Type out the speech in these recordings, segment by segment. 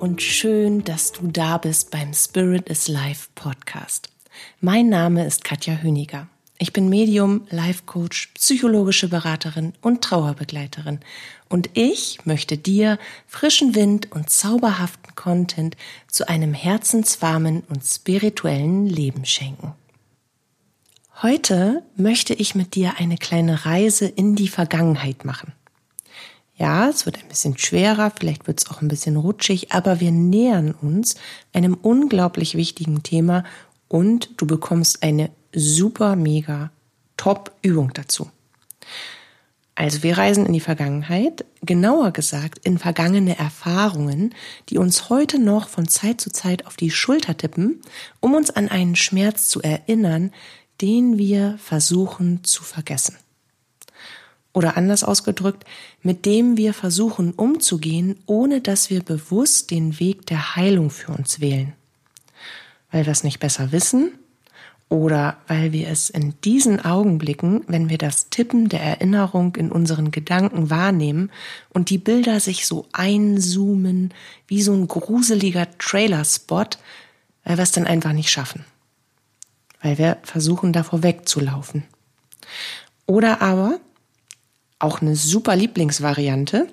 und schön, dass du da bist beim Spirit is Life Podcast. Mein Name ist Katja Höniger. Ich bin Medium, Life Coach, psychologische Beraterin und Trauerbegleiterin. Und ich möchte dir frischen Wind und zauberhaften Content zu einem herzenswarmen und spirituellen Leben schenken. Heute möchte ich mit dir eine kleine Reise in die Vergangenheit machen. Ja, es wird ein bisschen schwerer, vielleicht wird es auch ein bisschen rutschig, aber wir nähern uns einem unglaublich wichtigen Thema und du bekommst eine super, mega Top-Übung dazu. Also wir reisen in die Vergangenheit, genauer gesagt in vergangene Erfahrungen, die uns heute noch von Zeit zu Zeit auf die Schulter tippen, um uns an einen Schmerz zu erinnern, den wir versuchen zu vergessen. Oder anders ausgedrückt, mit dem wir versuchen umzugehen, ohne dass wir bewusst den Weg der Heilung für uns wählen. Weil wir es nicht besser wissen oder weil wir es in diesen Augenblicken, wenn wir das Tippen der Erinnerung in unseren Gedanken wahrnehmen und die Bilder sich so einzoomen wie so ein gruseliger Trailer-Spot, weil wir es dann einfach nicht schaffen. Weil wir versuchen, davor wegzulaufen. Oder aber, auch eine super Lieblingsvariante,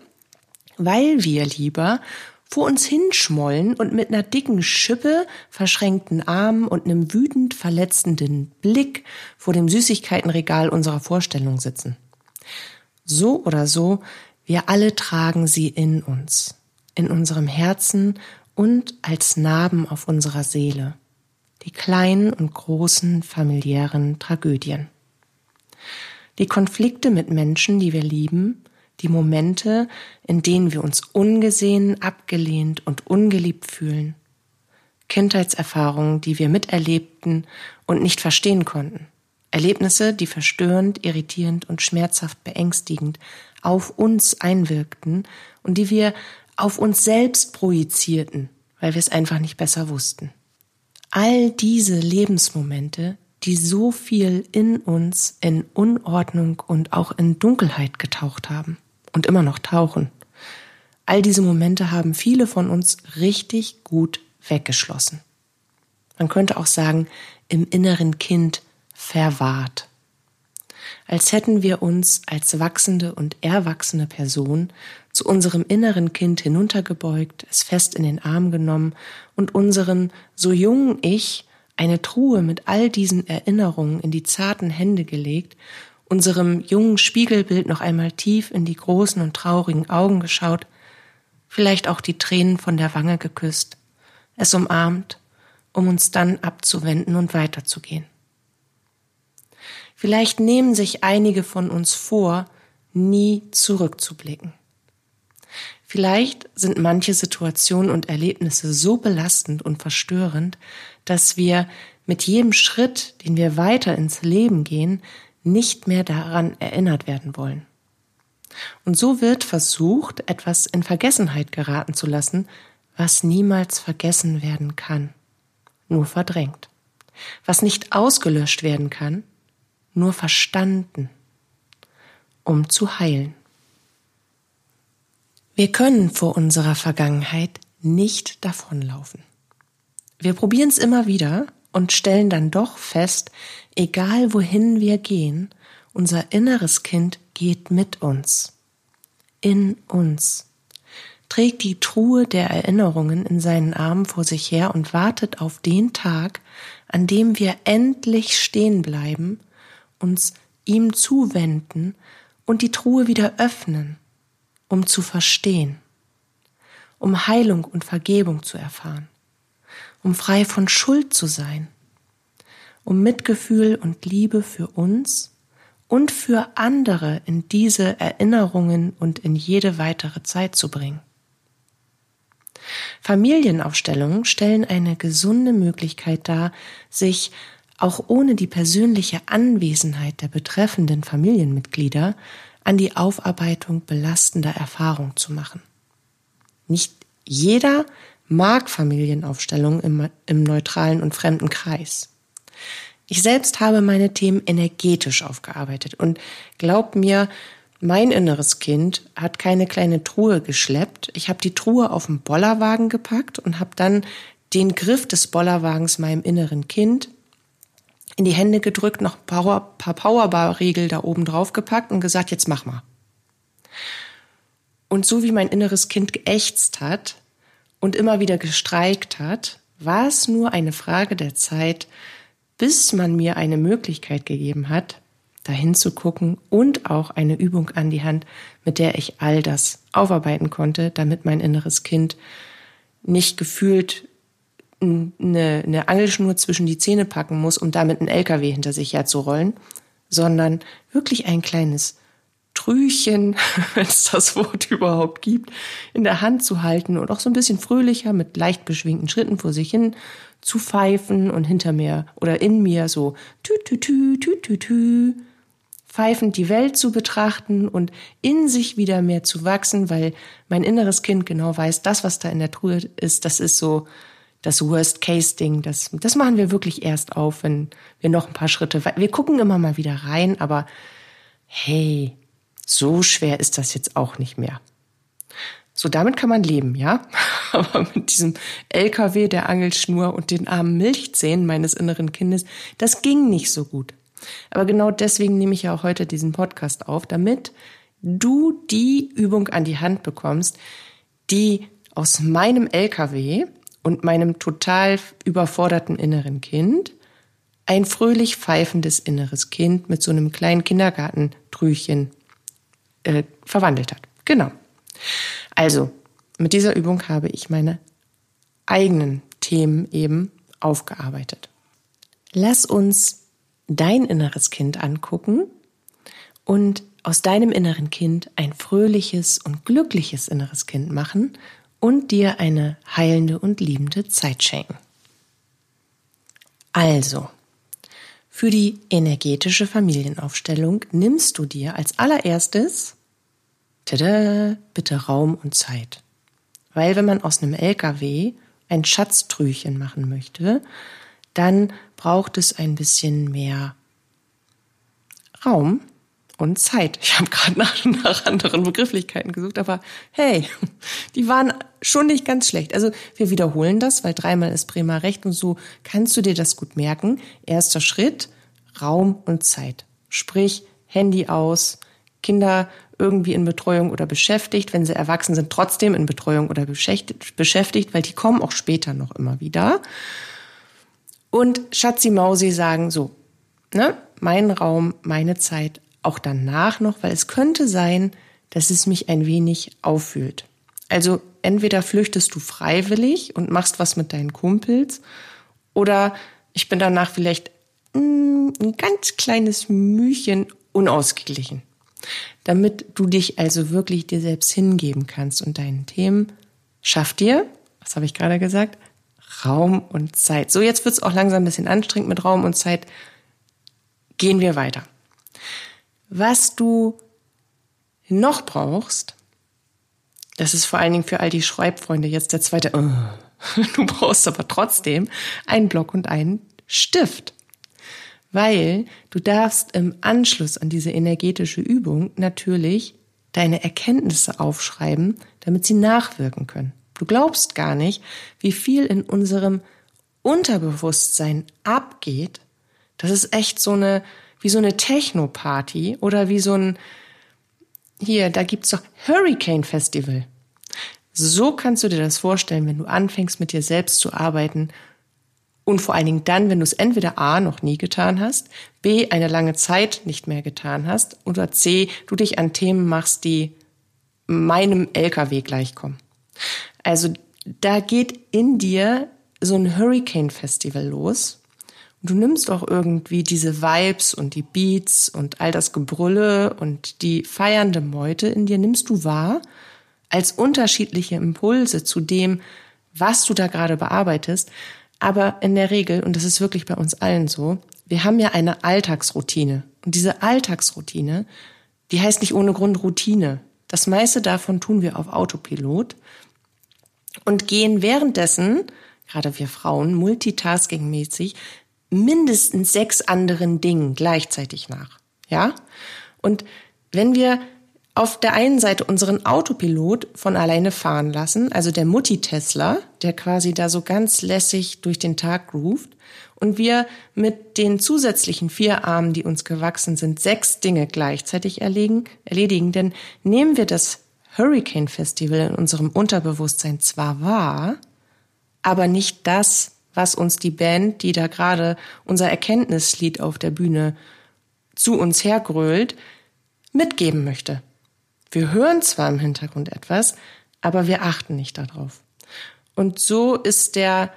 weil wir lieber vor uns hinschmollen und mit einer dicken Schippe, verschränkten Armen und einem wütend verletzenden Blick vor dem Süßigkeitenregal unserer Vorstellung sitzen. So oder so, wir alle tragen sie in uns, in unserem Herzen und als Narben auf unserer Seele. Die kleinen und großen familiären Tragödien die Konflikte mit Menschen, die wir lieben, die Momente, in denen wir uns ungesehen, abgelehnt und ungeliebt fühlen, Kindheitserfahrungen, die wir miterlebten und nicht verstehen konnten, Erlebnisse, die verstörend, irritierend und schmerzhaft beängstigend auf uns einwirkten und die wir auf uns selbst projizierten, weil wir es einfach nicht besser wussten. All diese Lebensmomente die so viel in uns in Unordnung und auch in Dunkelheit getaucht haben und immer noch tauchen. All diese Momente haben viele von uns richtig gut weggeschlossen. Man könnte auch sagen, im inneren Kind verwahrt. Als hätten wir uns als wachsende und erwachsene Person zu unserem inneren Kind hinuntergebeugt, es fest in den Arm genommen und unseren so jungen Ich eine Truhe mit all diesen Erinnerungen in die zarten Hände gelegt, unserem jungen Spiegelbild noch einmal tief in die großen und traurigen Augen geschaut, vielleicht auch die Tränen von der Wange geküsst, es umarmt, um uns dann abzuwenden und weiterzugehen. Vielleicht nehmen sich einige von uns vor, nie zurückzublicken. Vielleicht sind manche Situationen und Erlebnisse so belastend und verstörend, dass wir mit jedem Schritt, den wir weiter ins Leben gehen, nicht mehr daran erinnert werden wollen. Und so wird versucht, etwas in Vergessenheit geraten zu lassen, was niemals vergessen werden kann, nur verdrängt. Was nicht ausgelöscht werden kann, nur verstanden, um zu heilen. Wir können vor unserer Vergangenheit nicht davonlaufen. Wir probieren es immer wieder und stellen dann doch fest, egal wohin wir gehen, unser inneres Kind geht mit uns. In uns. Trägt die Truhe der Erinnerungen in seinen Armen vor sich her und wartet auf den Tag, an dem wir endlich stehen bleiben, uns ihm zuwenden und die Truhe wieder öffnen um zu verstehen, um Heilung und Vergebung zu erfahren, um frei von Schuld zu sein, um Mitgefühl und Liebe für uns und für andere in diese Erinnerungen und in jede weitere Zeit zu bringen. Familienaufstellungen stellen eine gesunde Möglichkeit dar, sich auch ohne die persönliche Anwesenheit der betreffenden Familienmitglieder an die Aufarbeitung belastender Erfahrungen zu machen. Nicht jeder mag Familienaufstellungen im, im neutralen und fremden Kreis. Ich selbst habe meine Themen energetisch aufgearbeitet und glaub mir, Mein inneres Kind hat keine kleine Truhe geschleppt. Ich habe die Truhe auf den Bollerwagen gepackt und habe dann den Griff des Bollerwagens meinem inneren Kind in die Hände gedrückt, noch ein paar, paar Powerbar-Riegel da oben drauf gepackt und gesagt, jetzt mach mal. Und so wie mein inneres Kind geächtzt hat und immer wieder gestreikt hat, war es nur eine Frage der Zeit, bis man mir eine Möglichkeit gegeben hat, dahin zu gucken und auch eine Übung an die Hand, mit der ich all das aufarbeiten konnte, damit mein inneres Kind nicht gefühlt eine, eine Angelschnur zwischen die Zähne packen muss, um damit einen LKW hinter sich herzurollen, sondern wirklich ein kleines Trüchen, wenn es das Wort überhaupt gibt, in der Hand zu halten und auch so ein bisschen fröhlicher mit leicht beschwingten Schritten vor sich hin zu pfeifen und hinter mir oder in mir so tü tü tü tü tü tü pfeifend die Welt zu betrachten und in sich wieder mehr zu wachsen, weil mein inneres Kind genau weiß, das, was da in der Truhe ist, das ist so das Worst-Case-Ding. Das, das machen wir wirklich erst auf, wenn wir noch ein paar Schritte, wir gucken immer mal wieder rein, aber hey, so schwer ist das jetzt auch nicht mehr. So, damit kann man leben, ja? Aber mit diesem LKW der Angelschnur und den armen Milchzähnen meines inneren Kindes, das ging nicht so gut. Aber genau deswegen nehme ich ja auch heute diesen Podcast auf, damit du die Übung an die Hand bekommst, die aus meinem LKW und meinem total überforderten inneren Kind ein fröhlich pfeifendes inneres Kind mit so einem kleinen Kindergartentrüchen äh, verwandelt hat. Genau. Also, mit dieser Übung habe ich meine eigenen Themen eben aufgearbeitet. Lass uns dein inneres Kind angucken und aus deinem inneren Kind ein fröhliches und glückliches inneres Kind machen und dir eine heilende und liebende Zeit schenken. Also, für die energetische Familienaufstellung nimmst du dir als allererstes tada, bitte Raum und Zeit. Weil wenn man aus einem LKW ein Schatztrüchen machen möchte, dann braucht es ein bisschen mehr Raum und Zeit. Ich habe gerade nach, nach anderen Begrifflichkeiten gesucht, aber hey, die waren schon nicht ganz schlecht. Also wir wiederholen das, weil dreimal ist Bremer recht und so kannst du dir das gut merken. Erster Schritt, Raum und Zeit. Sprich, Handy aus, Kinder irgendwie in Betreuung oder beschäftigt, wenn sie erwachsen sind, trotzdem in Betreuung oder beschäftigt, weil die kommen auch später noch immer wieder und Schatzi Mausi sagen so, ne, mein Raum, meine Zeit, auch danach noch, weil es könnte sein, dass es mich ein wenig auffühlt. Also entweder flüchtest du freiwillig und machst was mit deinen Kumpels oder ich bin danach vielleicht mm, ein ganz kleines Mühchen unausgeglichen. Damit du dich also wirklich dir selbst hingeben kannst und deinen Themen, schaff dir, was habe ich gerade gesagt, Raum und Zeit. So, jetzt wird es auch langsam ein bisschen anstrengend mit Raum und Zeit. Gehen wir weiter. Was du noch brauchst, das ist vor allen Dingen für all die Schreibfreunde jetzt der zweite, du brauchst aber trotzdem einen Block und einen Stift. Weil du darfst im Anschluss an diese energetische Übung natürlich deine Erkenntnisse aufschreiben, damit sie nachwirken können. Du glaubst gar nicht, wie viel in unserem Unterbewusstsein abgeht. Das ist echt so eine, wie so eine Techno-Party oder wie so ein, hier, da gibt's doch Hurricane Festival. So kannst du dir das vorstellen, wenn du anfängst mit dir selbst zu arbeiten und vor allen Dingen dann, wenn du es entweder A noch nie getan hast, B eine lange Zeit nicht mehr getan hast oder C du dich an Themen machst, die meinem LKW gleichkommen. Also da geht in dir so ein Hurricane Festival los. Du nimmst auch irgendwie diese Vibes und die Beats und all das Gebrülle und die feiernde Meute in dir nimmst du wahr als unterschiedliche Impulse zu dem, was du da gerade bearbeitest. Aber in der Regel, und das ist wirklich bei uns allen so, wir haben ja eine Alltagsroutine. Und diese Alltagsroutine, die heißt nicht ohne Grund Routine. Das meiste davon tun wir auf Autopilot und gehen währenddessen, gerade wir Frauen, multitaskingmäßig, mindestens sechs anderen Dingen gleichzeitig nach. Ja? Und wenn wir auf der einen Seite unseren Autopilot von alleine fahren lassen, also der Mutti-Tesla, der quasi da so ganz lässig durch den Tag groovt, und wir mit den zusätzlichen vier Armen, die uns gewachsen sind, sechs Dinge gleichzeitig erledigen, erledigen. Denn nehmen wir das Hurricane Festival in unserem Unterbewusstsein zwar wahr, aber nicht das, was uns die Band, die da gerade unser Erkenntnislied auf der Bühne zu uns hergrölt, mitgeben möchte. Wir hören zwar im Hintergrund etwas, aber wir achten nicht darauf. Und so ist der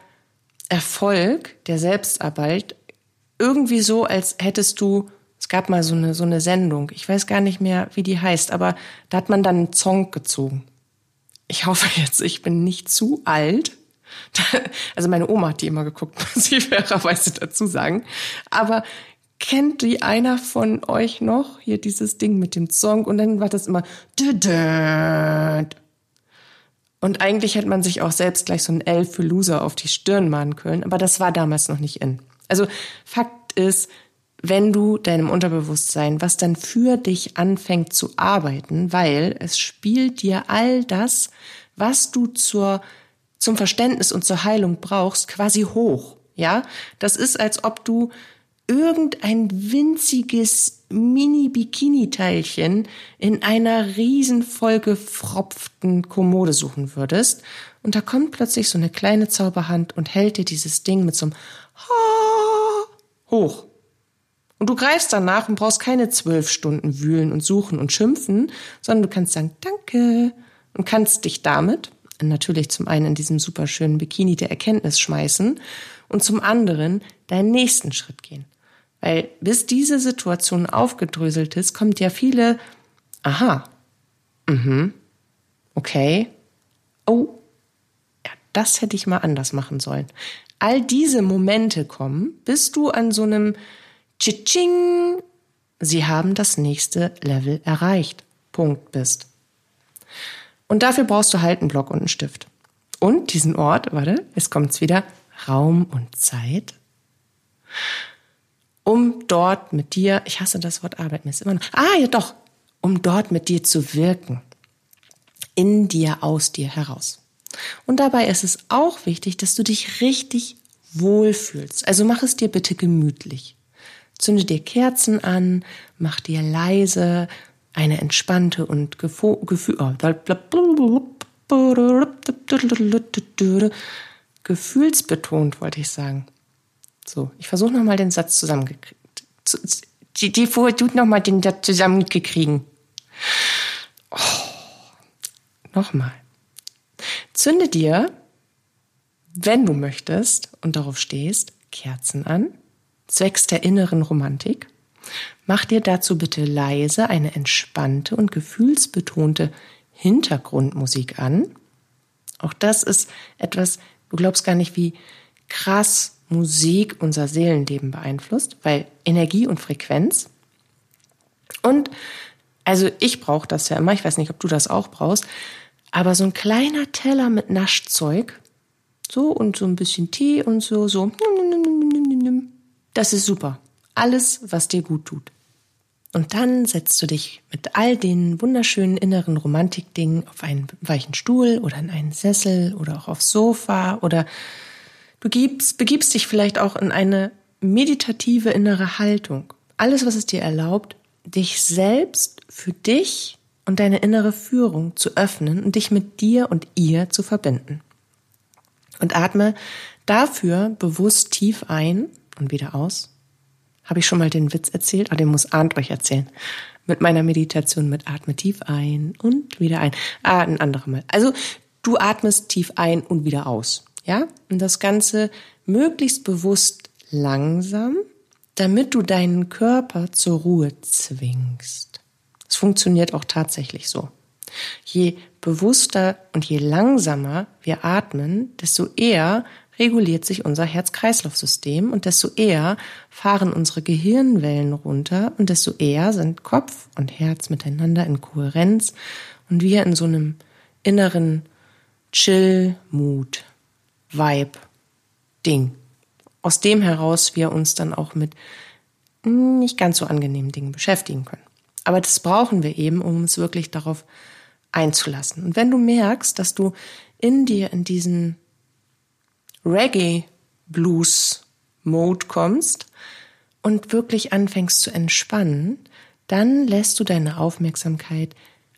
Erfolg der Selbstarbeit irgendwie so, als hättest du, es gab mal so eine, so eine Sendung, ich weiß gar nicht mehr, wie die heißt, aber da hat man dann einen Song gezogen. Ich hoffe jetzt, ich bin nicht zu alt. Also meine Oma hat die immer geguckt, muss ich fairerweise dazu sagen. Aber kennt die einer von euch noch? Hier dieses Ding mit dem Song und dann war das immer und eigentlich hätte man sich auch selbst gleich so ein L für Loser auf die Stirn malen können, aber das war damals noch nicht in. Also Fakt ist, wenn du deinem Unterbewusstsein, was dann für dich anfängt zu arbeiten, weil es spielt dir all das, was du zur, zum Verständnis und zur Heilung brauchst, quasi hoch. Ja, das ist, als ob du irgendein winziges Mini-Bikini-Teilchen in einer riesen vollgefropften Kommode suchen würdest. Und da kommt plötzlich so eine kleine Zauberhand und hält dir dieses Ding mit so einem hoch. Und du greifst danach und brauchst keine zwölf Stunden wühlen und suchen und schimpfen, sondern du kannst sagen Danke und kannst dich damit natürlich zum einen in diesem superschönen Bikini der Erkenntnis schmeißen und zum anderen deinen nächsten Schritt gehen. Weil bis diese Situation aufgedröselt ist, kommt ja viele, aha, mhm, okay, oh, ja, das hätte ich mal anders machen sollen. All diese Momente kommen, bis du an so einem Tschitsching, sie haben das nächste Level erreicht. Punkt bist. Und dafür brauchst du halt einen Block und einen Stift. Und diesen Ort, warte, es kommt's wieder, Raum und Zeit um dort mit dir, ich hasse das Wort Arbeit, mir ist immer noch, ah ja doch, um dort mit dir zu wirken. In dir, aus dir heraus. Und dabei ist es auch wichtig, dass du dich richtig wohlfühlst. Also mach es dir bitte gemütlich. Zünde dir Kerzen an, mach dir leise eine entspannte und gefühl, oh, gefühlsbetont, wollte ich sagen. So, ich versuche nochmal den Satz zusammengekriegt. Die, die vorher tut nochmal den Satz zusammengekriegen. Oh, nochmal. Zünde dir, wenn du möchtest und darauf stehst, Kerzen an, zwecks der inneren Romantik. Mach dir dazu bitte leise eine entspannte und gefühlsbetonte Hintergrundmusik an. Auch das ist etwas, du glaubst gar nicht, wie krass Musik unser Seelenleben beeinflusst, weil Energie und Frequenz. Und also ich brauche das ja immer, ich weiß nicht, ob du das auch brauchst, aber so ein kleiner Teller mit Naschzeug, so und so ein bisschen Tee und so, so, das ist super. Alles, was dir gut tut. Und dann setzt du dich mit all den wunderschönen inneren Romantikdingen auf einen weichen Stuhl oder in einen Sessel oder auch aufs Sofa oder Du gibst, begibst dich vielleicht auch in eine meditative innere Haltung. Alles, was es dir erlaubt, dich selbst für dich und deine innere Führung zu öffnen und dich mit dir und ihr zu verbinden. Und atme dafür bewusst tief ein und wieder aus. Habe ich schon mal den Witz erzählt? Ah, den muss Arndt euch erzählen. Mit meiner Meditation mit atme tief ein und wieder ein. Ah, ein anderes Mal. Also du atmest tief ein und wieder aus. Ja? Und das Ganze möglichst bewusst langsam, damit du deinen Körper zur Ruhe zwingst. Es funktioniert auch tatsächlich so. Je bewusster und je langsamer wir atmen, desto eher reguliert sich unser Herz-Kreislauf-System und desto eher fahren unsere Gehirnwellen runter und desto eher sind Kopf und Herz miteinander in Kohärenz und wir in so einem inneren Chill-Mut. Vibe, Ding. Aus dem heraus wir uns dann auch mit nicht ganz so angenehmen Dingen beschäftigen können. Aber das brauchen wir eben, um uns wirklich darauf einzulassen. Und wenn du merkst, dass du in dir in diesen Reggae Blues Mode kommst und wirklich anfängst zu entspannen, dann lässt du deine Aufmerksamkeit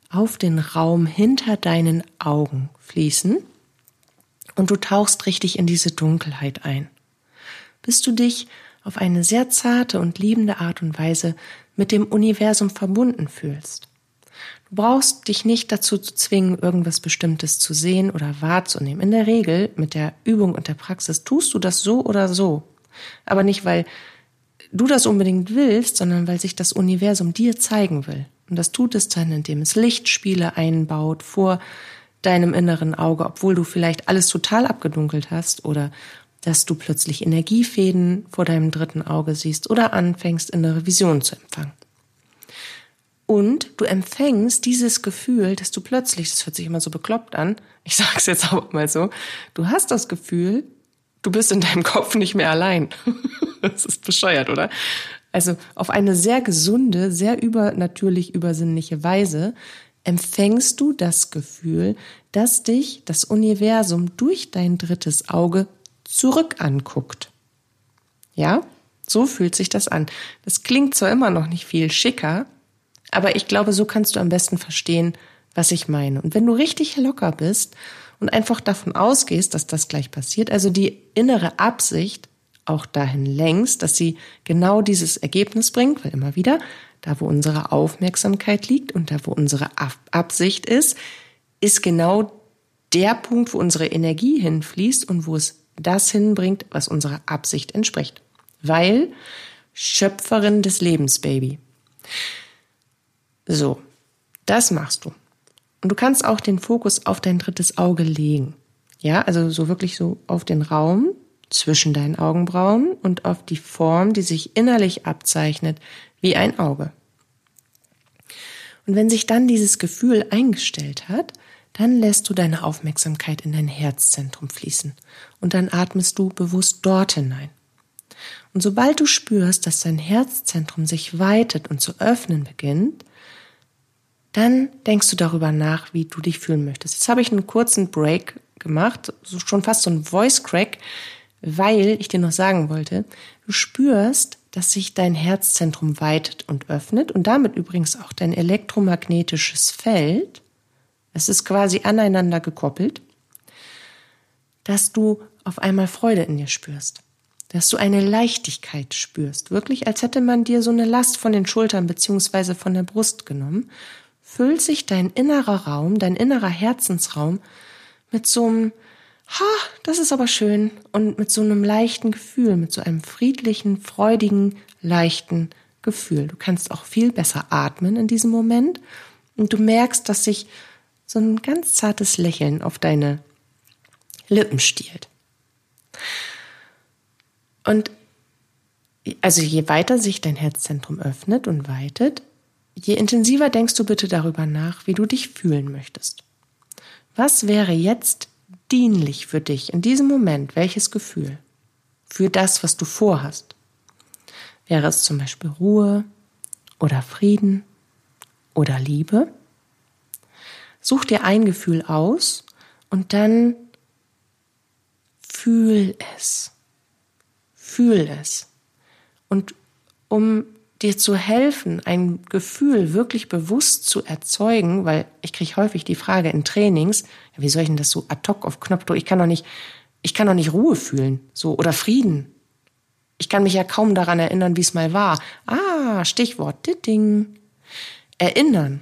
auf den Raum hinter deinen Augen fließen und du tauchst richtig in diese Dunkelheit ein, bis du dich auf eine sehr zarte und liebende Art und Weise mit dem Universum verbunden fühlst. Du brauchst dich nicht dazu zu zwingen, irgendwas Bestimmtes zu sehen oder wahrzunehmen. In der Regel, mit der Übung und der Praxis, tust du das so oder so. Aber nicht, weil du das unbedingt willst, sondern weil sich das Universum dir zeigen will. Und das tut es dann, indem es Lichtspiele einbaut vor deinem inneren Auge, obwohl du vielleicht alles total abgedunkelt hast oder dass du plötzlich Energiefäden vor deinem dritten Auge siehst oder anfängst, innere Visionen zu empfangen. Und du empfängst dieses Gefühl, dass du plötzlich, das hört sich immer so bekloppt an, ich sage es jetzt auch mal so, du hast das Gefühl, du bist in deinem Kopf nicht mehr allein. das ist bescheuert, oder? Also auf eine sehr gesunde, sehr übernatürlich übersinnliche Weise empfängst du das Gefühl, dass dich das Universum durch dein drittes Auge zurück anguckt. Ja, so fühlt sich das an. Das klingt zwar immer noch nicht viel schicker, aber ich glaube, so kannst du am besten verstehen, was ich meine. Und wenn du richtig locker bist und einfach davon ausgehst, dass das gleich passiert, also die innere Absicht auch dahin längst, dass sie genau dieses Ergebnis bringt, weil immer wieder, da wo unsere Aufmerksamkeit liegt und da wo unsere Absicht ist, ist genau der Punkt, wo unsere Energie hinfließt und wo es das hinbringt, was unserer Absicht entspricht. Weil Schöpferin des Lebens, Baby. So, das machst du. Und du kannst auch den Fokus auf dein drittes Auge legen. Ja, also so wirklich so auf den Raum zwischen deinen Augenbrauen und auf die Form, die sich innerlich abzeichnet, wie ein Auge. Und wenn sich dann dieses Gefühl eingestellt hat, dann lässt du deine Aufmerksamkeit in dein Herzzentrum fließen und dann atmest du bewusst dort hinein. Und sobald du spürst, dass dein Herzzentrum sich weitet und zu öffnen beginnt, dann denkst du darüber nach, wie du dich fühlen möchtest. Jetzt habe ich einen kurzen Break gemacht, schon fast so ein Voice Crack, weil ich dir noch sagen wollte, du spürst, dass sich dein Herzzentrum weitet und öffnet und damit übrigens auch dein elektromagnetisches Feld es ist quasi aneinander gekoppelt, dass du auf einmal Freude in dir spürst, dass du eine Leichtigkeit spürst, wirklich als hätte man dir so eine Last von den Schultern beziehungsweise von der Brust genommen, füllt sich dein innerer Raum, dein innerer Herzensraum mit so einem Ha, das ist aber schön und mit so einem leichten Gefühl, mit so einem friedlichen, freudigen, leichten Gefühl. Du kannst auch viel besser atmen in diesem Moment und du merkst, dass sich so ein ganz zartes Lächeln auf deine Lippen stiehlt. Und also je weiter sich dein Herzzentrum öffnet und weitet, je intensiver denkst du bitte darüber nach, wie du dich fühlen möchtest. Was wäre jetzt dienlich für dich in diesem Moment? Welches Gefühl? Für das, was du vorhast? Wäre es zum Beispiel Ruhe oder Frieden oder Liebe? Such dir ein Gefühl aus und dann fühl es. Fühl es. Und um dir zu helfen, ein Gefühl wirklich bewusst zu erzeugen, weil ich kriege häufig die Frage in Trainings, ja, wie soll ich denn das so ad hoc auf Knopfdruck? Ich kann doch nicht, ich kann doch nicht Ruhe fühlen, so oder Frieden. Ich kann mich ja kaum daran erinnern, wie es mal war. Ah, Stichwort Ding. Erinnern.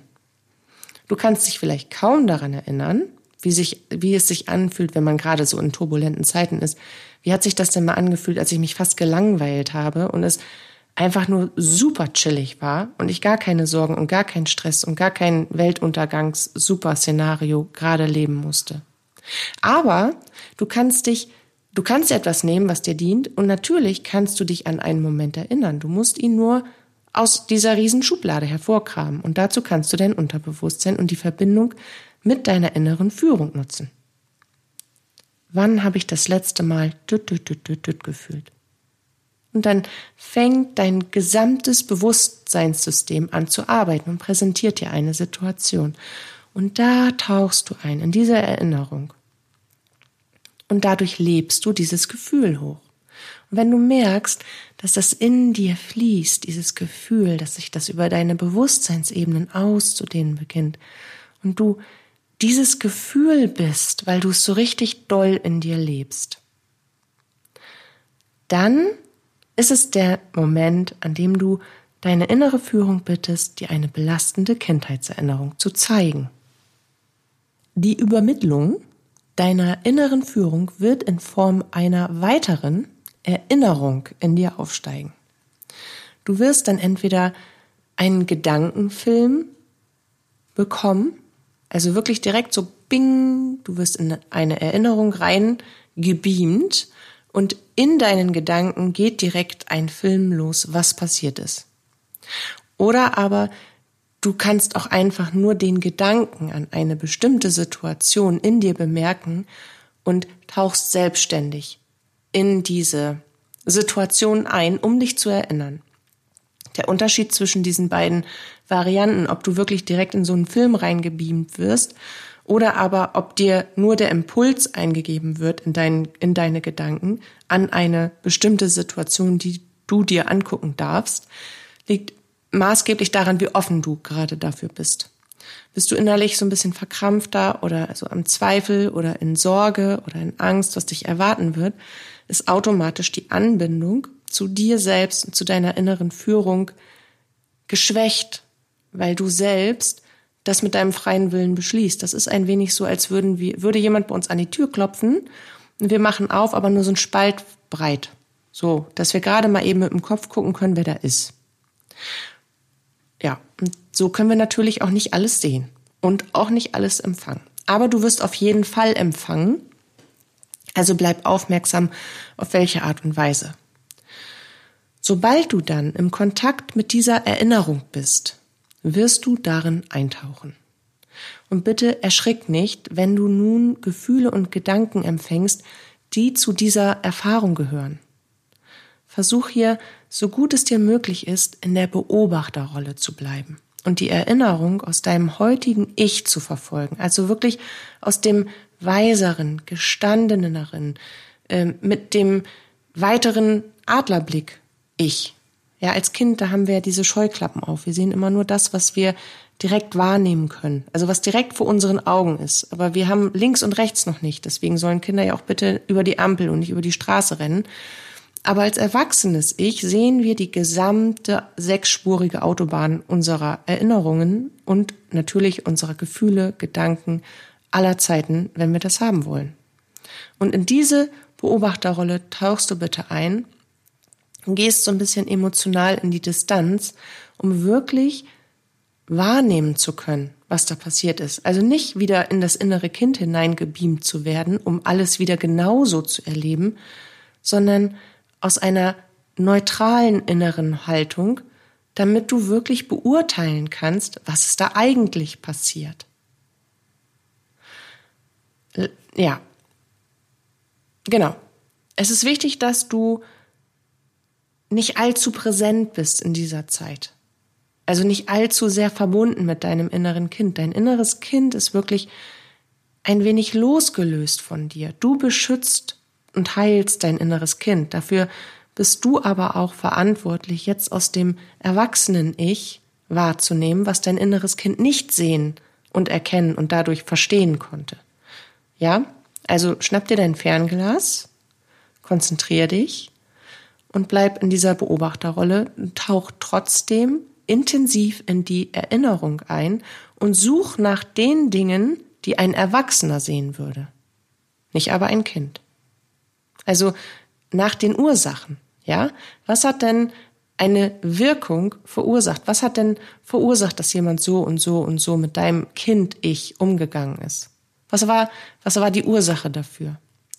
Du kannst dich vielleicht kaum daran erinnern, wie, sich, wie es sich anfühlt, wenn man gerade so in turbulenten Zeiten ist. Wie hat sich das denn mal angefühlt, als ich mich fast gelangweilt habe und es einfach nur super chillig war und ich gar keine Sorgen und gar keinen Stress und gar kein Weltuntergangs-Super-Szenario gerade leben musste. Aber du kannst dich, du kannst etwas nehmen, was dir dient und natürlich kannst du dich an einen Moment erinnern. Du musst ihn nur aus dieser riesen Schublade hervorkramen. Und dazu kannst du dein Unterbewusstsein und die Verbindung mit deiner inneren Führung nutzen. Wann habe ich das letzte Mal düt, düt, düt, düt, düt gefühlt? Und dann fängt dein gesamtes Bewusstseinssystem an zu arbeiten und präsentiert dir eine Situation. Und da tauchst du ein in diese Erinnerung. Und dadurch lebst du dieses Gefühl hoch. Und wenn du merkst, dass das in dir fließt, dieses Gefühl, dass sich das über deine Bewusstseinsebenen auszudehnen beginnt und du dieses Gefühl bist, weil du es so richtig doll in dir lebst, dann ist es der Moment, an dem du deine innere Führung bittest, dir eine belastende Kindheitserinnerung zu zeigen. Die Übermittlung deiner inneren Führung wird in Form einer weiteren Erinnerung in dir aufsteigen. Du wirst dann entweder einen Gedankenfilm bekommen, also wirklich direkt so bing, du wirst in eine Erinnerung rein gebeamt und in deinen Gedanken geht direkt ein Film los, was passiert ist. Oder aber du kannst auch einfach nur den Gedanken an eine bestimmte Situation in dir bemerken und tauchst selbstständig in diese Situation ein, um dich zu erinnern. Der Unterschied zwischen diesen beiden Varianten, ob du wirklich direkt in so einen Film reingebeamt wirst oder aber ob dir nur der Impuls eingegeben wird in, dein, in deine Gedanken an eine bestimmte Situation, die du dir angucken darfst, liegt maßgeblich daran, wie offen du gerade dafür bist. Bist du innerlich so ein bisschen verkrampfter oder so am Zweifel oder in Sorge oder in Angst, was dich erwarten wird, ist automatisch die Anbindung zu dir selbst und zu deiner inneren Führung geschwächt, weil du selbst das mit deinem freien Willen beschließt. Das ist ein wenig so, als würden wir, würde jemand bei uns an die Tür klopfen und wir machen auf, aber nur so ein Spalt breit. So, dass wir gerade mal eben mit dem Kopf gucken können, wer da ist. Ja, und so können wir natürlich auch nicht alles sehen und auch nicht alles empfangen. Aber du wirst auf jeden Fall empfangen. Also bleib aufmerksam, auf welche Art und Weise. Sobald du dann im Kontakt mit dieser Erinnerung bist, wirst du darin eintauchen. Und bitte erschrick nicht, wenn du nun Gefühle und Gedanken empfängst, die zu dieser Erfahrung gehören. Versuch hier, so gut es dir möglich ist, in der Beobachterrolle zu bleiben und die Erinnerung aus deinem heutigen Ich zu verfolgen, also wirklich aus dem weiseren, gestandeneren, äh, mit dem weiteren Adlerblick Ich. Ja, als Kind, da haben wir ja diese Scheuklappen auf. Wir sehen immer nur das, was wir direkt wahrnehmen können. Also was direkt vor unseren Augen ist. Aber wir haben links und rechts noch nicht. Deswegen sollen Kinder ja auch bitte über die Ampel und nicht über die Straße rennen. Aber als erwachsenes Ich sehen wir die gesamte sechsspurige Autobahn unserer Erinnerungen und natürlich unserer Gefühle, Gedanken aller Zeiten, wenn wir das haben wollen. Und in diese Beobachterrolle tauchst du bitte ein und gehst so ein bisschen emotional in die Distanz, um wirklich wahrnehmen zu können, was da passiert ist. Also nicht wieder in das innere Kind hineingebeamt zu werden, um alles wieder genauso zu erleben, sondern aus einer neutralen inneren Haltung, damit du wirklich beurteilen kannst, was ist da eigentlich passiert. Ja, genau. Es ist wichtig, dass du nicht allzu präsent bist in dieser Zeit. Also nicht allzu sehr verbunden mit deinem inneren Kind. Dein inneres Kind ist wirklich ein wenig losgelöst von dir. Du beschützt und heilst dein inneres Kind. Dafür bist du aber auch verantwortlich, jetzt aus dem erwachsenen Ich wahrzunehmen, was dein inneres Kind nicht sehen und erkennen und dadurch verstehen konnte. Ja? Also schnapp dir dein Fernglas, konzentrier dich und bleib in dieser Beobachterrolle, tauch trotzdem intensiv in die Erinnerung ein und such nach den Dingen, die ein Erwachsener sehen würde, nicht aber ein Kind. Also nach den Ursachen. Ja, was hat denn eine Wirkung verursacht? Was hat denn verursacht, dass jemand so und so und so mit deinem Kind ich umgegangen ist? Was war, was war die Ursache dafür?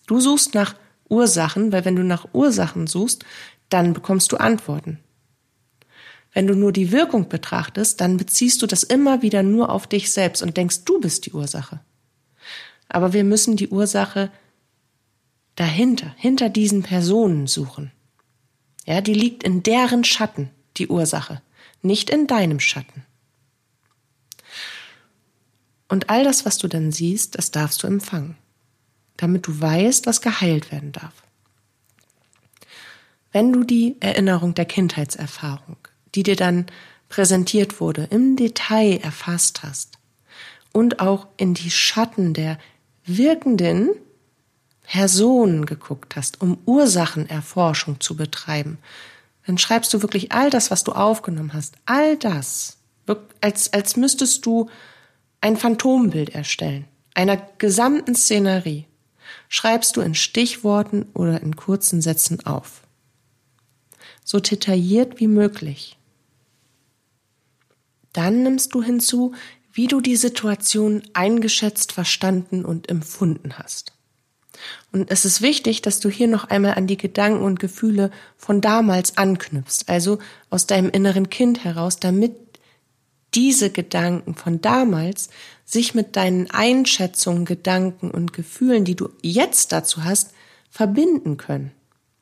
Du suchst nach Ursachen, weil wenn du nach Ursachen suchst, dann bekommst du Antworten. Wenn du nur die Wirkung betrachtest, dann beziehst du das immer wieder nur auf dich selbst und denkst, du bist die Ursache. Aber wir müssen die Ursache dahinter, hinter diesen Personen suchen. Ja, die liegt in deren Schatten, die Ursache, nicht in deinem Schatten. Und all das, was du dann siehst, das darfst du empfangen, damit du weißt, was geheilt werden darf. Wenn du die Erinnerung der Kindheitserfahrung, die dir dann präsentiert wurde, im Detail erfasst hast und auch in die Schatten der wirkenden Personen geguckt hast, um Ursachenerforschung zu betreiben, dann schreibst du wirklich all das, was du aufgenommen hast, all das, als, als müsstest du ein Phantombild erstellen, einer gesamten Szenerie, schreibst du in Stichworten oder in kurzen Sätzen auf. So detailliert wie möglich. Dann nimmst du hinzu, wie du die Situation eingeschätzt, verstanden und empfunden hast. Und es ist wichtig, dass du hier noch einmal an die Gedanken und Gefühle von damals anknüpfst, also aus deinem inneren Kind heraus, damit diese Gedanken von damals sich mit deinen Einschätzungen, Gedanken und Gefühlen, die du jetzt dazu hast, verbinden können.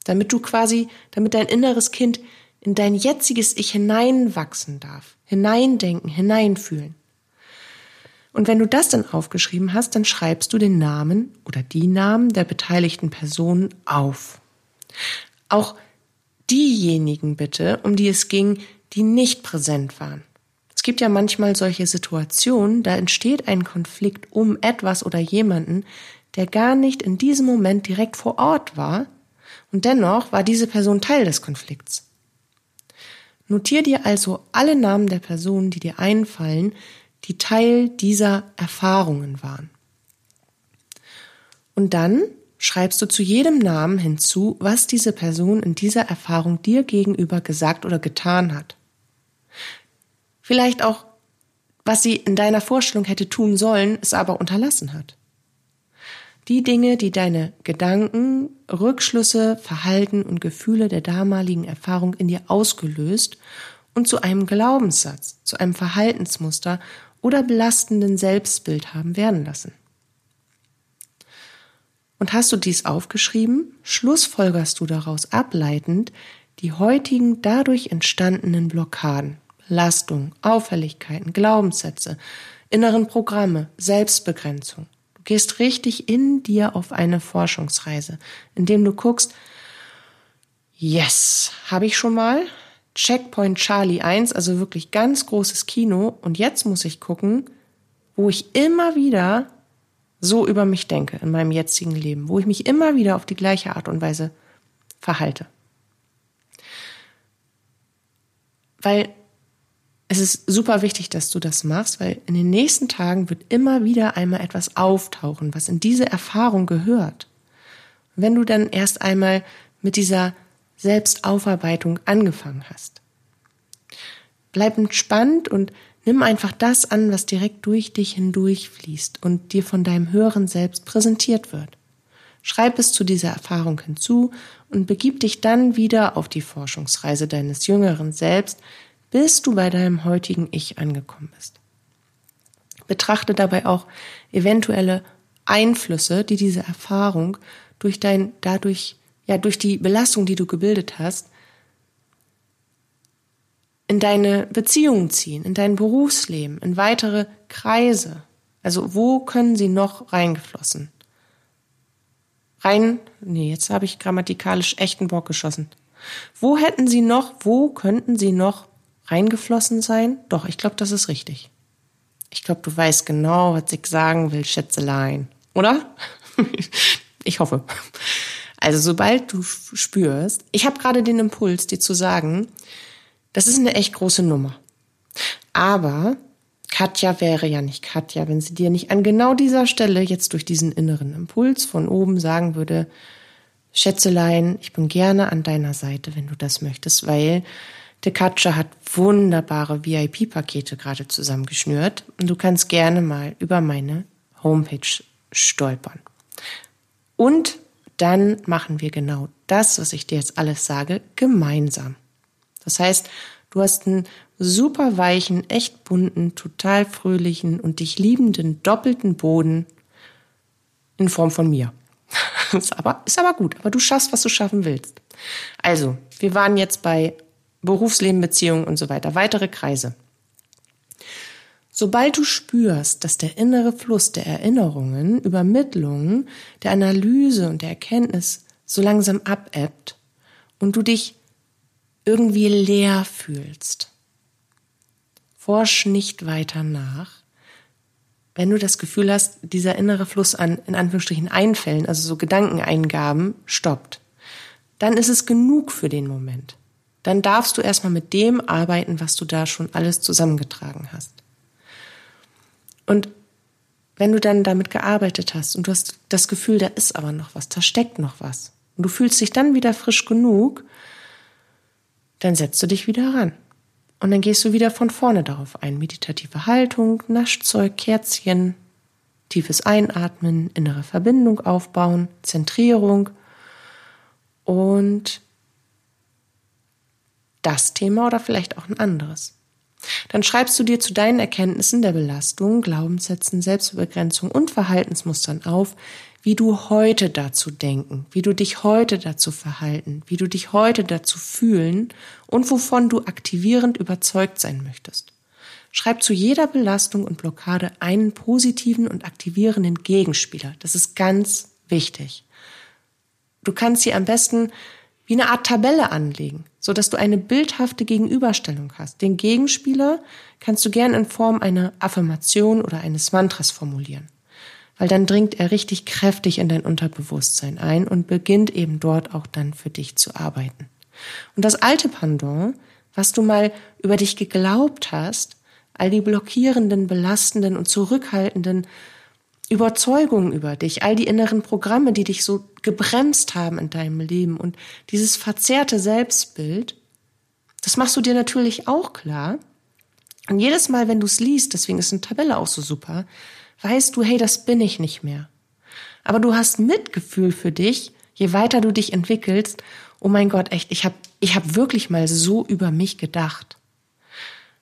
Damit du quasi, damit dein inneres Kind in dein jetziges Ich hineinwachsen darf, hineindenken, hineinfühlen. Und wenn du das dann aufgeschrieben hast, dann schreibst du den Namen oder die Namen der beteiligten Personen auf. Auch diejenigen bitte, um die es ging, die nicht präsent waren. Es gibt ja manchmal solche Situationen, da entsteht ein Konflikt um etwas oder jemanden, der gar nicht in diesem Moment direkt vor Ort war, und dennoch war diese Person Teil des Konflikts. Notier dir also alle Namen der Personen, die dir einfallen, die Teil dieser Erfahrungen waren. Und dann schreibst du zu jedem Namen hinzu, was diese Person in dieser Erfahrung dir gegenüber gesagt oder getan hat. Vielleicht auch, was sie in deiner Vorstellung hätte tun sollen, es aber unterlassen hat. Die Dinge, die deine Gedanken, Rückschlüsse, Verhalten und Gefühle der damaligen Erfahrung in dir ausgelöst und zu einem Glaubenssatz, zu einem Verhaltensmuster oder belastenden Selbstbild haben werden lassen. Und hast du dies aufgeschrieben, schlussfolgerst du daraus ableitend die heutigen dadurch entstandenen Blockaden, Belastungen, Auffälligkeiten, Glaubenssätze, inneren Programme, Selbstbegrenzung. Du gehst richtig in dir auf eine Forschungsreise, indem du guckst, yes, habe ich schon mal, Checkpoint Charlie 1, also wirklich ganz großes Kino. Und jetzt muss ich gucken, wo ich immer wieder so über mich denke in meinem jetzigen Leben, wo ich mich immer wieder auf die gleiche Art und Weise verhalte. Weil es ist super wichtig, dass du das machst, weil in den nächsten Tagen wird immer wieder einmal etwas auftauchen, was in diese Erfahrung gehört. Wenn du dann erst einmal mit dieser Selbstaufarbeitung angefangen hast. Bleib entspannt und nimm einfach das an, was direkt durch dich hindurch fließt und dir von deinem höheren Selbst präsentiert wird. Schreib es zu dieser Erfahrung hinzu und begib dich dann wieder auf die Forschungsreise deines jüngeren Selbst, bis du bei deinem heutigen Ich angekommen bist. Betrachte dabei auch eventuelle Einflüsse, die diese Erfahrung durch dein dadurch ja durch die Belastung, die du gebildet hast, in deine Beziehungen ziehen, in dein Berufsleben, in weitere Kreise. Also wo können sie noch reingeflossen? Rein, nee, jetzt habe ich grammatikalisch echten Bock geschossen. Wo hätten sie noch, wo könnten sie noch reingeflossen sein? Doch, ich glaube, das ist richtig. Ich glaube, du weißt genau, was ich sagen will, Schätzelein. Oder? ich hoffe. Also sobald du spürst, ich habe gerade den Impuls, dir zu sagen, das ist eine echt große Nummer. Aber Katja wäre ja nicht Katja, wenn sie dir nicht an genau dieser Stelle jetzt durch diesen inneren Impuls von oben sagen würde, Schätzelein, ich bin gerne an deiner Seite, wenn du das möchtest, weil Katja hat wunderbare VIP-Pakete gerade zusammengeschnürt und du kannst gerne mal über meine Homepage stolpern. Und dann machen wir genau das, was ich dir jetzt alles sage, gemeinsam. Das heißt, du hast einen super weichen, echt bunten, total fröhlichen und dich liebenden doppelten Boden in Form von mir. ist aber, ist aber gut, aber du schaffst, was du schaffen willst. Also, wir waren jetzt bei Berufsleben, Beziehungen und so weiter. Weitere Kreise. Sobald du spürst, dass der innere Fluss der Erinnerungen, Übermittlungen, der Analyse und der Erkenntnis so langsam abebbt und du dich irgendwie leer fühlst, forsch nicht weiter nach. Wenn du das Gefühl hast, dieser innere Fluss an, in Anführungsstrichen, Einfällen, also so Gedankeneingaben, stoppt, dann ist es genug für den Moment. Dann darfst du erstmal mit dem arbeiten, was du da schon alles zusammengetragen hast. Und wenn du dann damit gearbeitet hast und du hast das Gefühl, da ist aber noch was, da steckt noch was, und du fühlst dich dann wieder frisch genug, dann setzt du dich wieder ran. Und dann gehst du wieder von vorne darauf ein. Meditative Haltung, Naschzeug, Kerzchen, tiefes Einatmen, innere Verbindung aufbauen, Zentrierung und das Thema oder vielleicht auch ein anderes. Dann schreibst du dir zu deinen Erkenntnissen der Belastung, Glaubenssätzen, Selbstbegrenzung und Verhaltensmustern auf, wie du heute dazu denken, wie du dich heute dazu verhalten, wie du dich heute dazu fühlen und wovon du aktivierend überzeugt sein möchtest. Schreib zu jeder Belastung und Blockade einen positiven und aktivierenden Gegenspieler. Das ist ganz wichtig. Du kannst sie am besten wie eine Art Tabelle anlegen, so dass du eine bildhafte Gegenüberstellung hast. Den Gegenspieler kannst du gern in Form einer Affirmation oder eines Mantras formulieren, weil dann dringt er richtig kräftig in dein Unterbewusstsein ein und beginnt eben dort auch dann für dich zu arbeiten. Und das alte Pendant, was du mal über dich geglaubt hast, all die blockierenden, belastenden und zurückhaltenden Überzeugungen über dich, all die inneren Programme, die dich so gebremst haben in deinem Leben und dieses verzerrte Selbstbild, das machst du dir natürlich auch klar. Und jedes Mal, wenn du es liest, deswegen ist eine Tabelle auch so super, weißt du, hey, das bin ich nicht mehr. Aber du hast Mitgefühl für dich, je weiter du dich entwickelst. Oh mein Gott, echt, ich habe ich hab wirklich mal so über mich gedacht.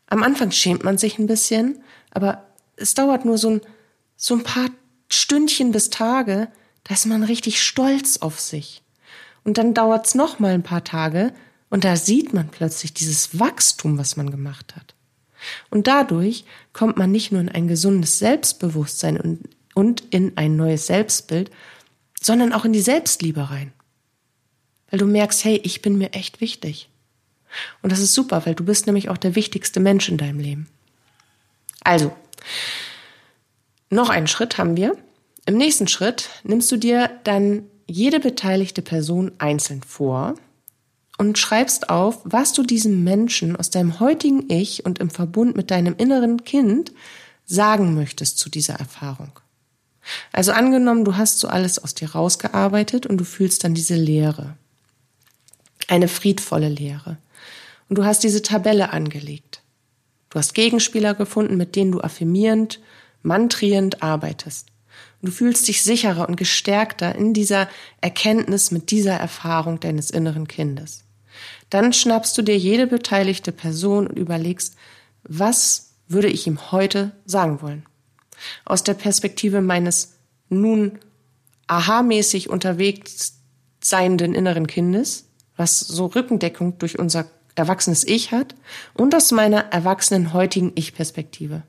Am Anfang schämt man sich ein bisschen, aber es dauert nur so ein so ein paar Stündchen bis Tage, da ist man richtig stolz auf sich. Und dann dauert's noch mal ein paar Tage und da sieht man plötzlich dieses Wachstum, was man gemacht hat. Und dadurch kommt man nicht nur in ein gesundes Selbstbewusstsein und, und in ein neues Selbstbild, sondern auch in die Selbstliebe rein. Weil du merkst, hey, ich bin mir echt wichtig. Und das ist super, weil du bist nämlich auch der wichtigste Mensch in deinem Leben. Also, noch einen Schritt haben wir. Im nächsten Schritt nimmst du dir dann jede beteiligte Person einzeln vor und schreibst auf, was du diesem Menschen aus deinem heutigen Ich und im Verbund mit deinem inneren Kind sagen möchtest zu dieser Erfahrung. Also angenommen, du hast so alles aus dir rausgearbeitet und du fühlst dann diese Leere. Eine friedvolle Leere. Und du hast diese Tabelle angelegt. Du hast Gegenspieler gefunden, mit denen du affirmierend mantrierend arbeitest. Du fühlst dich sicherer und gestärkter in dieser Erkenntnis mit dieser Erfahrung deines inneren Kindes. Dann schnappst du dir jede beteiligte Person und überlegst, was würde ich ihm heute sagen wollen? Aus der Perspektive meines nun aha-mäßig unterwegs seienden inneren Kindes, was so Rückendeckung durch unser erwachsenes Ich hat, und aus meiner erwachsenen heutigen Ich-Perspektive.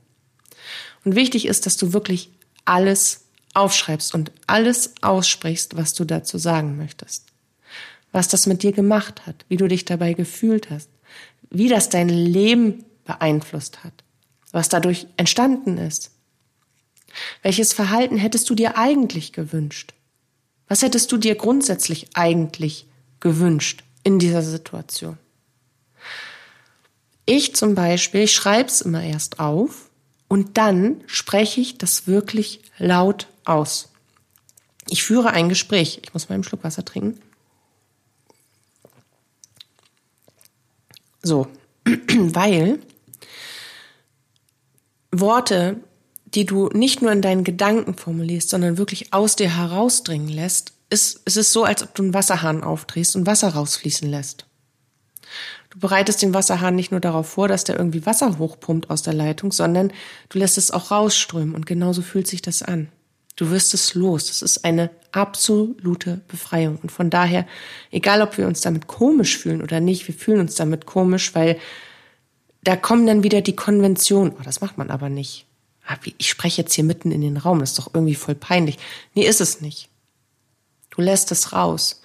Und wichtig ist, dass du wirklich alles aufschreibst und alles aussprichst, was du dazu sagen möchtest. Was das mit dir gemacht hat, wie du dich dabei gefühlt hast, wie das dein Leben beeinflusst hat, was dadurch entstanden ist. Welches Verhalten hättest du dir eigentlich gewünscht? Was hättest du dir grundsätzlich eigentlich gewünscht in dieser Situation? Ich zum Beispiel, ich schreibe es immer erst auf und dann spreche ich das wirklich laut aus. Ich führe ein Gespräch. Ich muss mal einen Schluck Wasser trinken. So, weil Worte, die du nicht nur in deinen Gedanken formulierst, sondern wirklich aus dir herausdringen lässt, ist, es ist so, als ob du einen Wasserhahn aufdrehst und Wasser rausfließen lässt. Du bereitest den Wasserhahn nicht nur darauf vor, dass der irgendwie Wasser hochpumpt aus der Leitung, sondern du lässt es auch rausströmen und genauso fühlt sich das an. Du wirst es los. Es ist eine absolute Befreiung. Und von daher, egal ob wir uns damit komisch fühlen oder nicht, wir fühlen uns damit komisch, weil da kommen dann wieder die Konventionen. Oh, das macht man aber nicht. Ah, ich spreche jetzt hier mitten in den Raum, das ist doch irgendwie voll peinlich. Nee, ist es nicht. Du lässt es raus.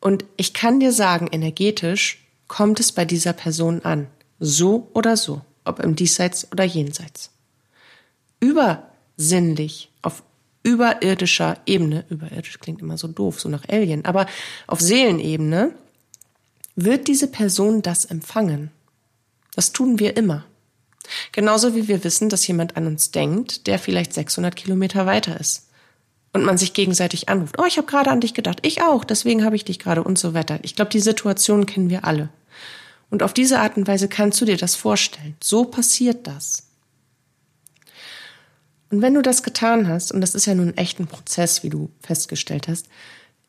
Und ich kann dir sagen, energetisch kommt es bei dieser Person an. So oder so. Ob im Diesseits oder Jenseits. Übersinnlich, auf überirdischer Ebene, überirdisch klingt immer so doof, so nach Alien, aber auf Seelenebene wird diese Person das empfangen. Das tun wir immer. Genauso wie wir wissen, dass jemand an uns denkt, der vielleicht 600 Kilometer weiter ist. Und man sich gegenseitig anruft. Oh, ich habe gerade an dich gedacht. Ich auch. Deswegen habe ich dich gerade und so weiter. Ich glaube, die Situation kennen wir alle. Und auf diese Art und Weise kannst du dir das vorstellen. So passiert das. Und wenn du das getan hast, und das ist ja nun echt ein Prozess, wie du festgestellt hast,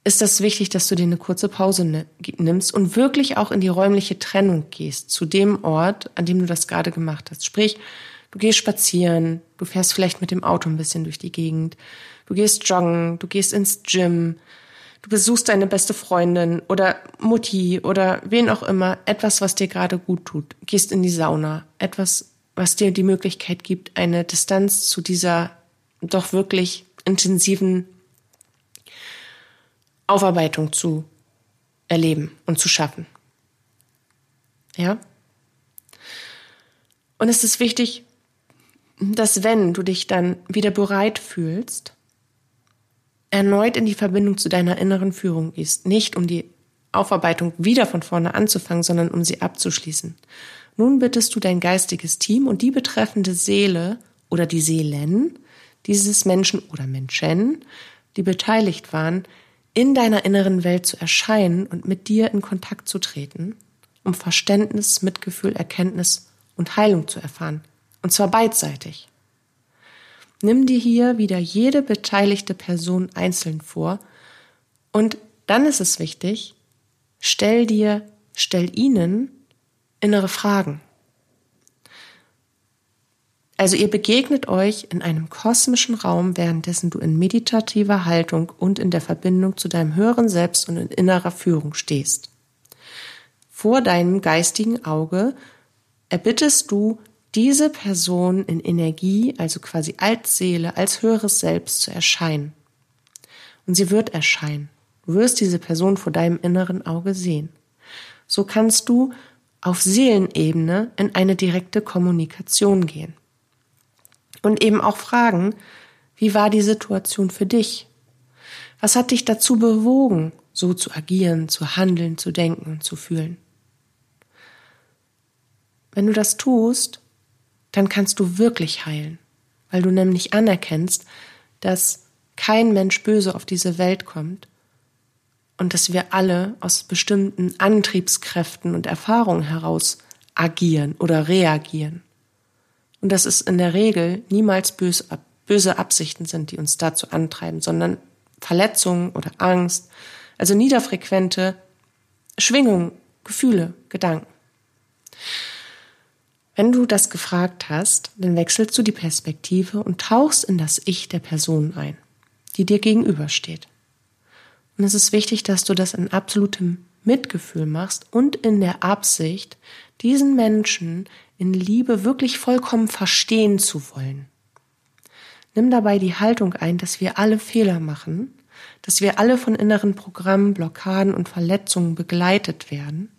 ist das wichtig, dass du dir eine kurze Pause nimmst und wirklich auch in die räumliche Trennung gehst, zu dem Ort, an dem du das gerade gemacht hast. Sprich, du gehst spazieren, du fährst vielleicht mit dem Auto ein bisschen durch die Gegend, du gehst joggen, du gehst ins Gym, du besuchst deine beste Freundin oder Mutti oder wen auch immer, etwas, was dir gerade gut tut, gehst in die Sauna, etwas, was dir die Möglichkeit gibt, eine Distanz zu dieser doch wirklich intensiven Aufarbeitung zu erleben und zu schaffen. Ja? Und es ist wichtig, dass wenn du dich dann wieder bereit fühlst, erneut in die Verbindung zu deiner inneren Führung gehst, nicht um die Aufarbeitung wieder von vorne anzufangen, sondern um sie abzuschließen. Nun bittest du dein geistiges Team und die betreffende Seele oder die Seelen dieses Menschen oder Menschen, die beteiligt waren, in deiner inneren Welt zu erscheinen und mit dir in Kontakt zu treten, um Verständnis, Mitgefühl, Erkenntnis und Heilung zu erfahren. Und zwar beidseitig. Nimm dir hier wieder jede beteiligte Person einzeln vor und dann ist es wichtig, stell dir, stell ihnen innere Fragen. Also ihr begegnet euch in einem kosmischen Raum, währenddessen du in meditativer Haltung und in der Verbindung zu deinem höheren Selbst und in innerer Führung stehst. Vor deinem geistigen Auge erbittest du diese Person in Energie, also quasi als Seele, als höheres Selbst zu erscheinen. Und sie wird erscheinen. Du wirst diese Person vor deinem inneren Auge sehen. So kannst du auf Seelenebene in eine direkte Kommunikation gehen. Und eben auch fragen, wie war die Situation für dich? Was hat dich dazu bewogen, so zu agieren, zu handeln, zu denken und zu fühlen? Wenn du das tust, dann kannst du wirklich heilen, weil du nämlich anerkennst, dass kein Mensch böse auf diese Welt kommt und dass wir alle aus bestimmten Antriebskräften und Erfahrungen heraus agieren oder reagieren. Und dass es in der Regel niemals böse, Absichten sind, die uns dazu antreiben, sondern Verletzungen oder Angst, also niederfrequente Schwingungen, Gefühle, Gedanken. Wenn du das gefragt hast, dann wechselst du die Perspektive und tauchst in das Ich der Person ein, die dir gegenübersteht. Und es ist wichtig, dass du das in absolutem Mitgefühl machst und in der Absicht, diesen Menschen in Liebe wirklich vollkommen verstehen zu wollen. Nimm dabei die Haltung ein, dass wir alle Fehler machen, dass wir alle von inneren Programmen, Blockaden und Verletzungen begleitet werden,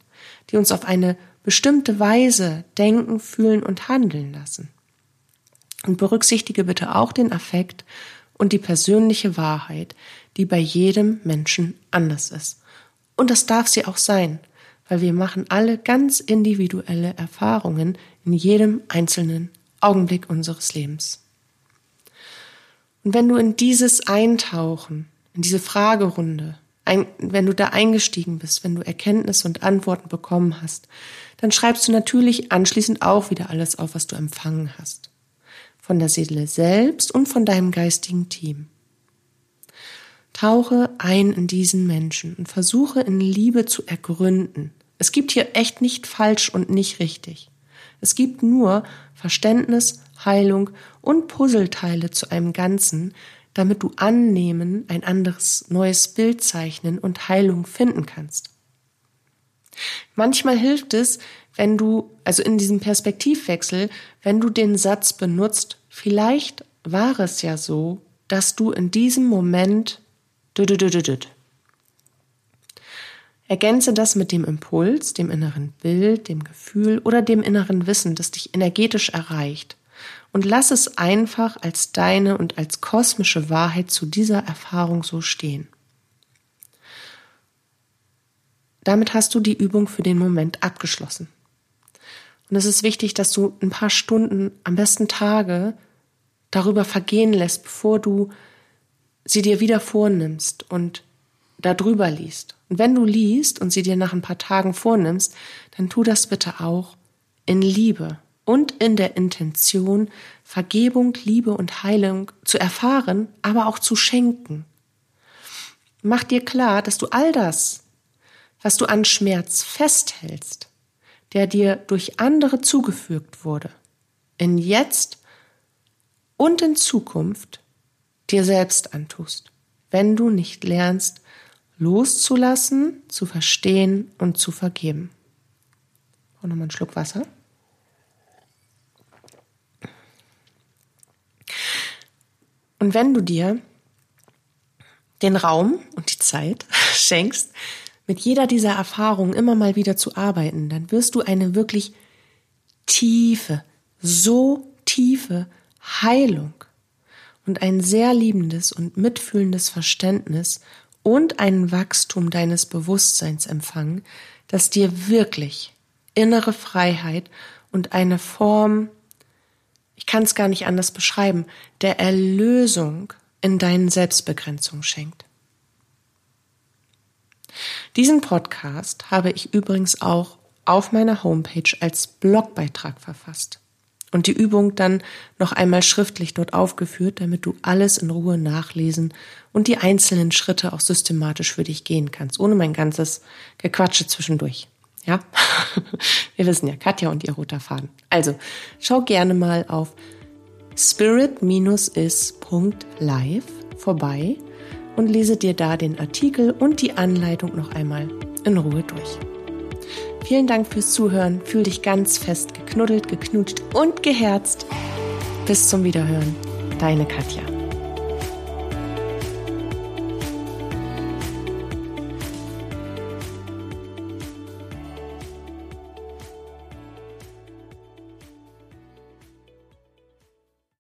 die uns auf eine bestimmte Weise denken, fühlen und handeln lassen. Und berücksichtige bitte auch den Affekt und die persönliche Wahrheit, die bei jedem Menschen anders ist. Und das darf sie auch sein, weil wir machen alle ganz individuelle Erfahrungen in jedem einzelnen Augenblick unseres Lebens. Und wenn du in dieses Eintauchen, in diese Fragerunde, ein, wenn du da eingestiegen bist, wenn du Erkenntnisse und Antworten bekommen hast, dann schreibst du natürlich anschließend auch wieder alles auf, was du empfangen hast. Von der Seele selbst und von deinem geistigen Team. Tauche ein in diesen Menschen und versuche in Liebe zu ergründen. Es gibt hier echt nicht falsch und nicht richtig. Es gibt nur Verständnis, Heilung und Puzzleteile zu einem Ganzen, damit du annehmen, ein anderes neues Bild zeichnen und Heilung finden kannst. Manchmal hilft es, wenn du, also in diesem Perspektivwechsel, wenn du den Satz benutzt, vielleicht war es ja so, dass du in diesem Moment Ergänze das mit dem Impuls, dem inneren Bild, dem Gefühl oder dem inneren Wissen, das dich energetisch erreicht. Und lass es einfach als deine und als kosmische Wahrheit zu dieser Erfahrung so stehen. Damit hast du die Übung für den Moment abgeschlossen. Und es ist wichtig, dass du ein paar Stunden, am besten Tage, darüber vergehen lässt, bevor du sie dir wieder vornimmst und darüber liest. Und wenn du liest und sie dir nach ein paar Tagen vornimmst, dann tu das bitte auch in Liebe und in der Intention, Vergebung, Liebe und Heilung zu erfahren, aber auch zu schenken. Mach dir klar, dass du all das, was du an Schmerz festhältst, der dir durch andere zugefügt wurde, in jetzt und in Zukunft dir selbst antust, wenn du nicht lernst, loszulassen, zu verstehen und zu vergeben. Und nochmal einen Schluck Wasser. Und wenn du dir den Raum und die Zeit schenkst, mit jeder dieser Erfahrungen immer mal wieder zu arbeiten, dann wirst du eine wirklich tiefe, so tiefe Heilung und ein sehr liebendes und mitfühlendes Verständnis und ein Wachstum deines Bewusstseins empfangen, das dir wirklich innere Freiheit und eine Form, ich kann es gar nicht anders beschreiben, der Erlösung in deinen Selbstbegrenzungen schenkt. Diesen Podcast habe ich übrigens auch auf meiner Homepage als Blogbeitrag verfasst und die Übung dann noch einmal schriftlich dort aufgeführt, damit du alles in Ruhe nachlesen und die einzelnen Schritte auch systematisch für dich gehen kannst, ohne mein ganzes Gequatsche zwischendurch. Ja, wir wissen ja, Katja und ihr roter Faden. Also, schau gerne mal auf spirit-is.live vorbei und lese dir da den Artikel und die Anleitung noch einmal in Ruhe durch. Vielen Dank fürs Zuhören. Fühl dich ganz fest geknuddelt, geknutscht und geherzt. Bis zum Wiederhören. Deine Katja.